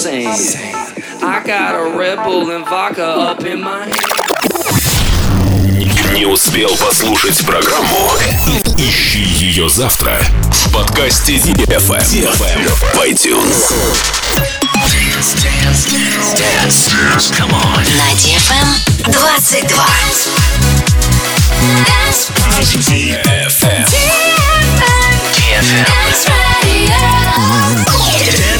sing. I got a Red Bull and vodka up in my hand. Не успел послушать программу? Ищи ее завтра в подкасте DFM. DFM. В iTunes. Dance, dance, dance, dance. Come on. На DFM 22. Dance. DFM. DFM. Dance radio.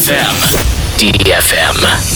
DFM. DFM.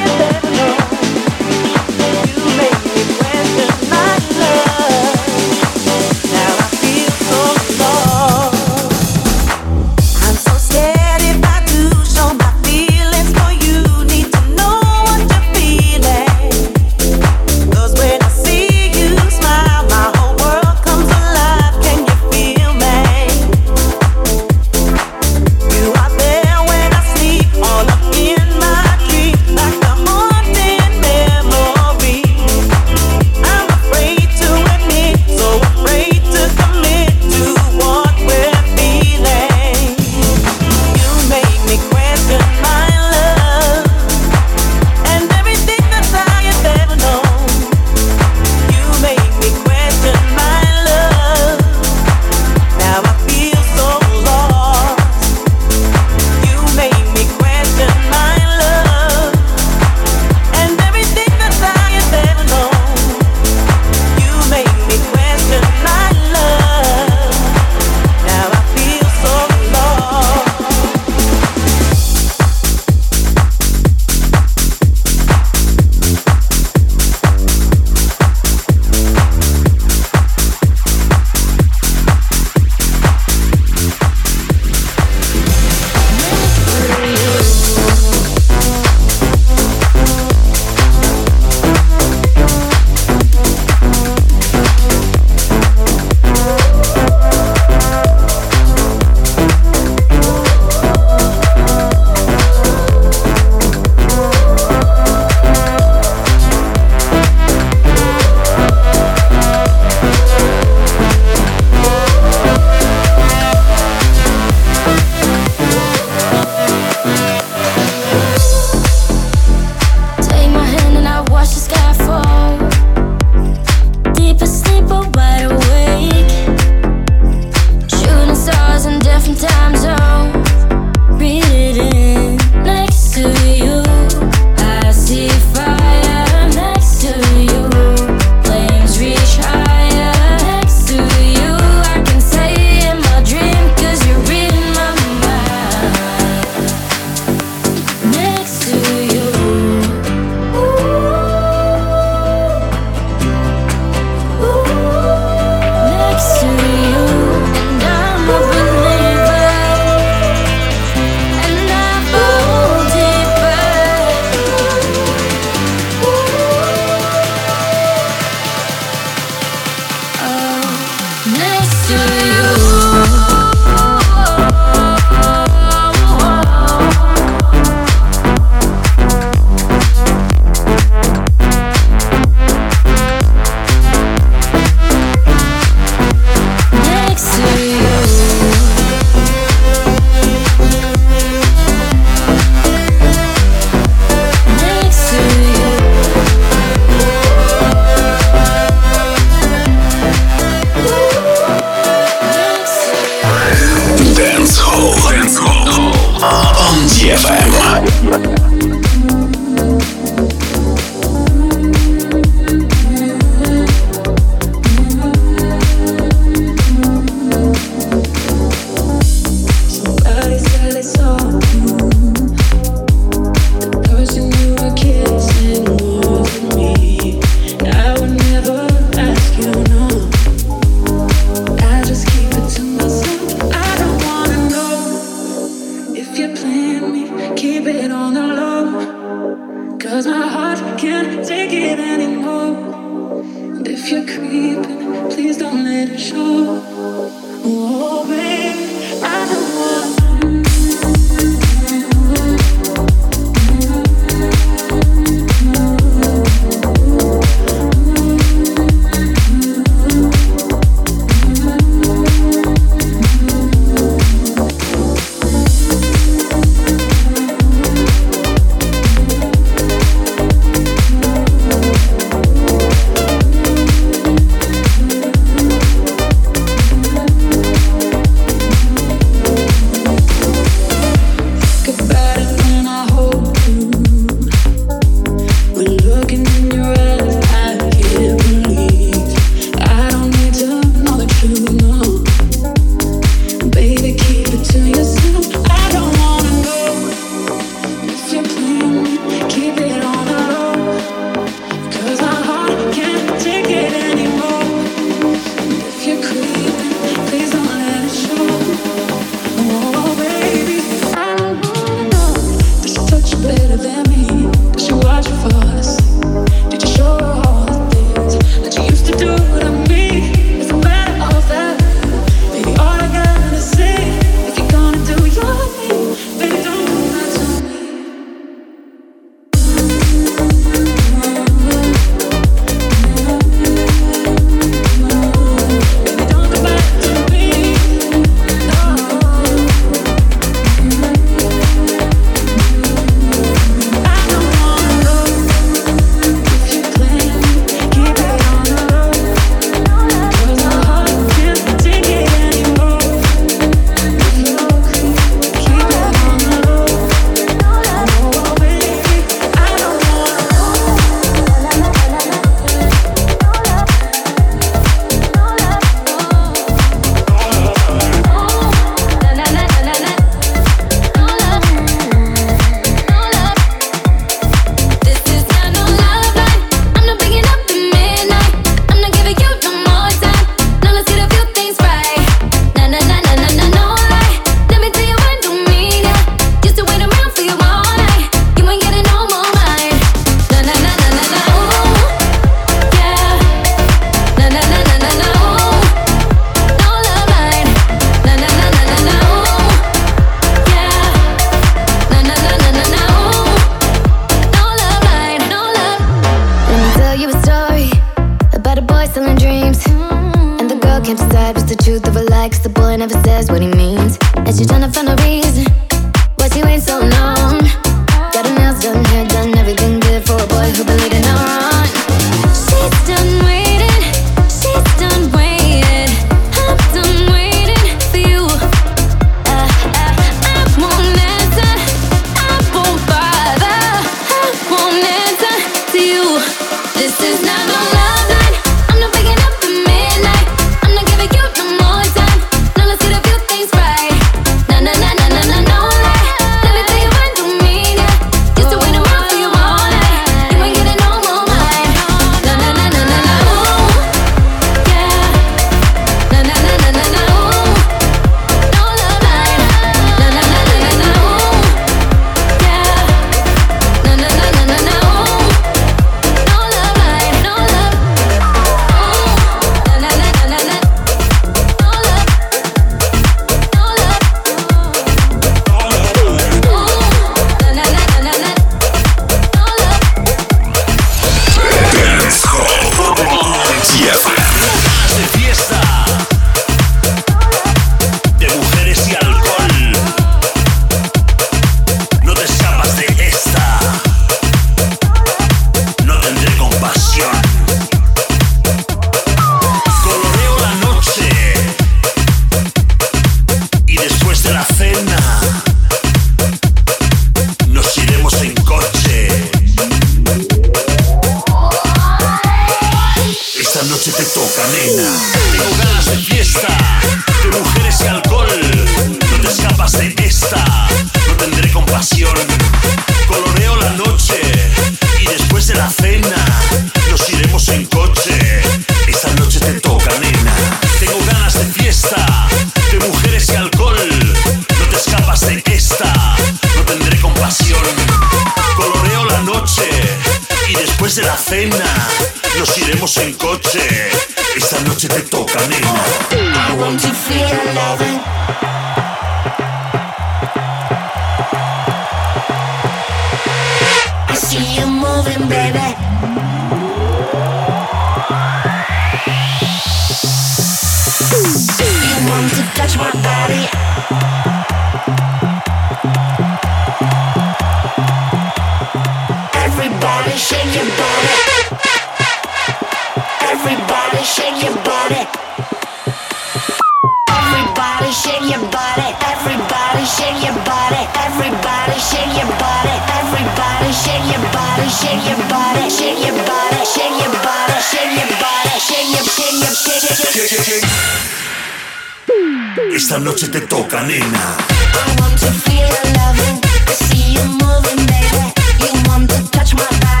Esta noche te toca, nena. I want to feel your loving, see you moving, baby. You want to touch my body.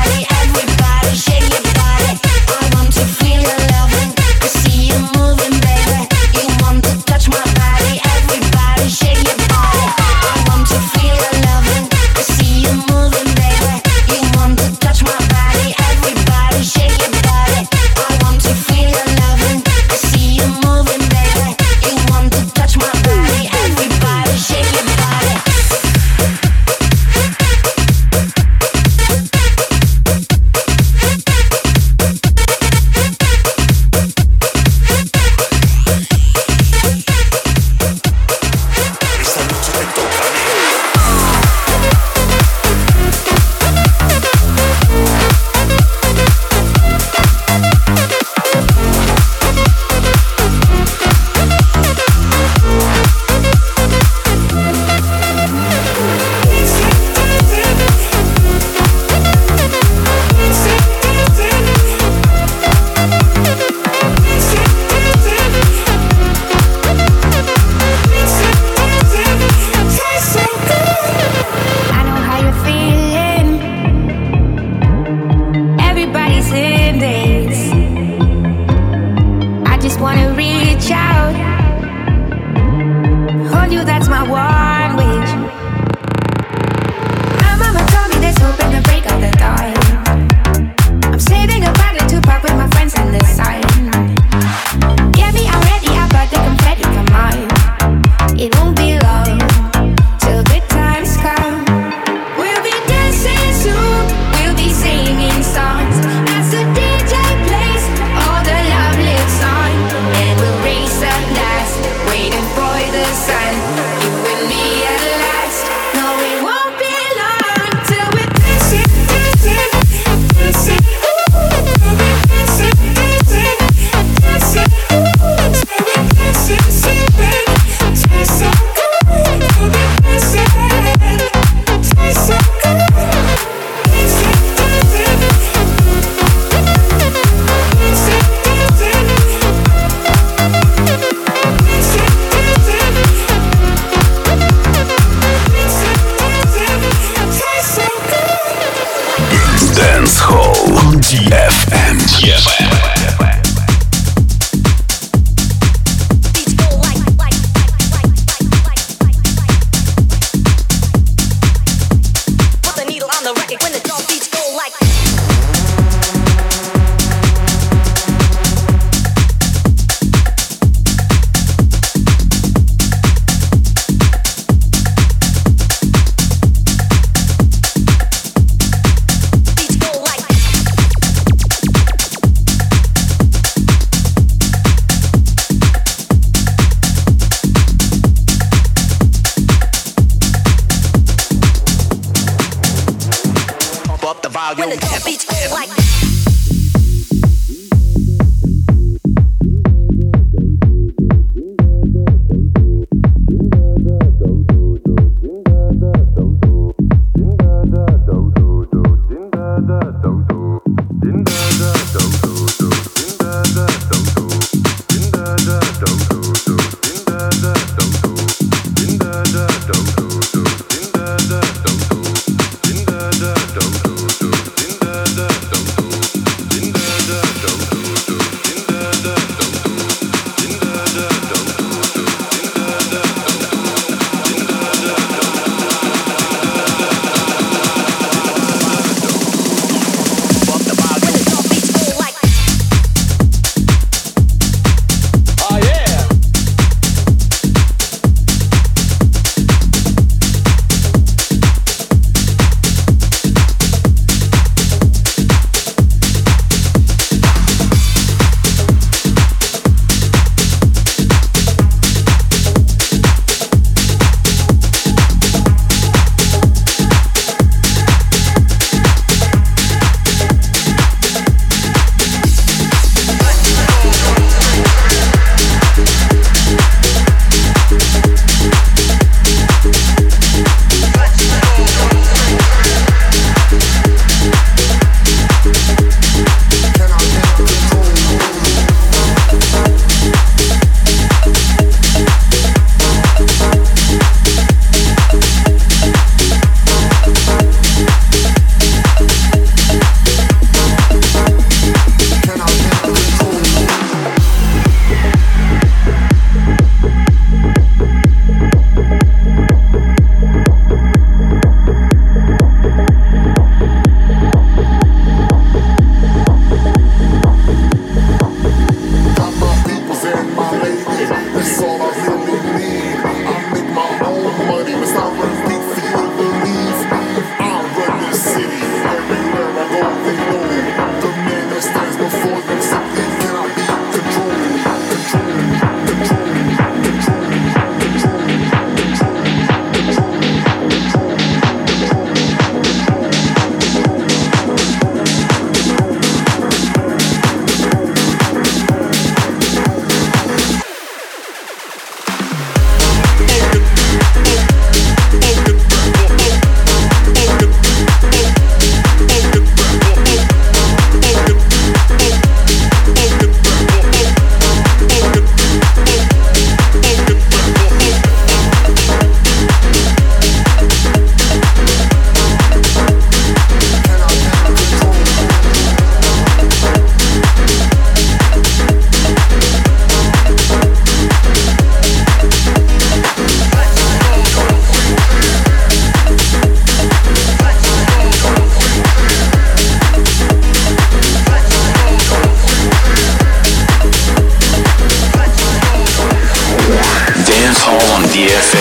DFM.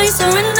I surrender.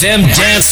DFM Dance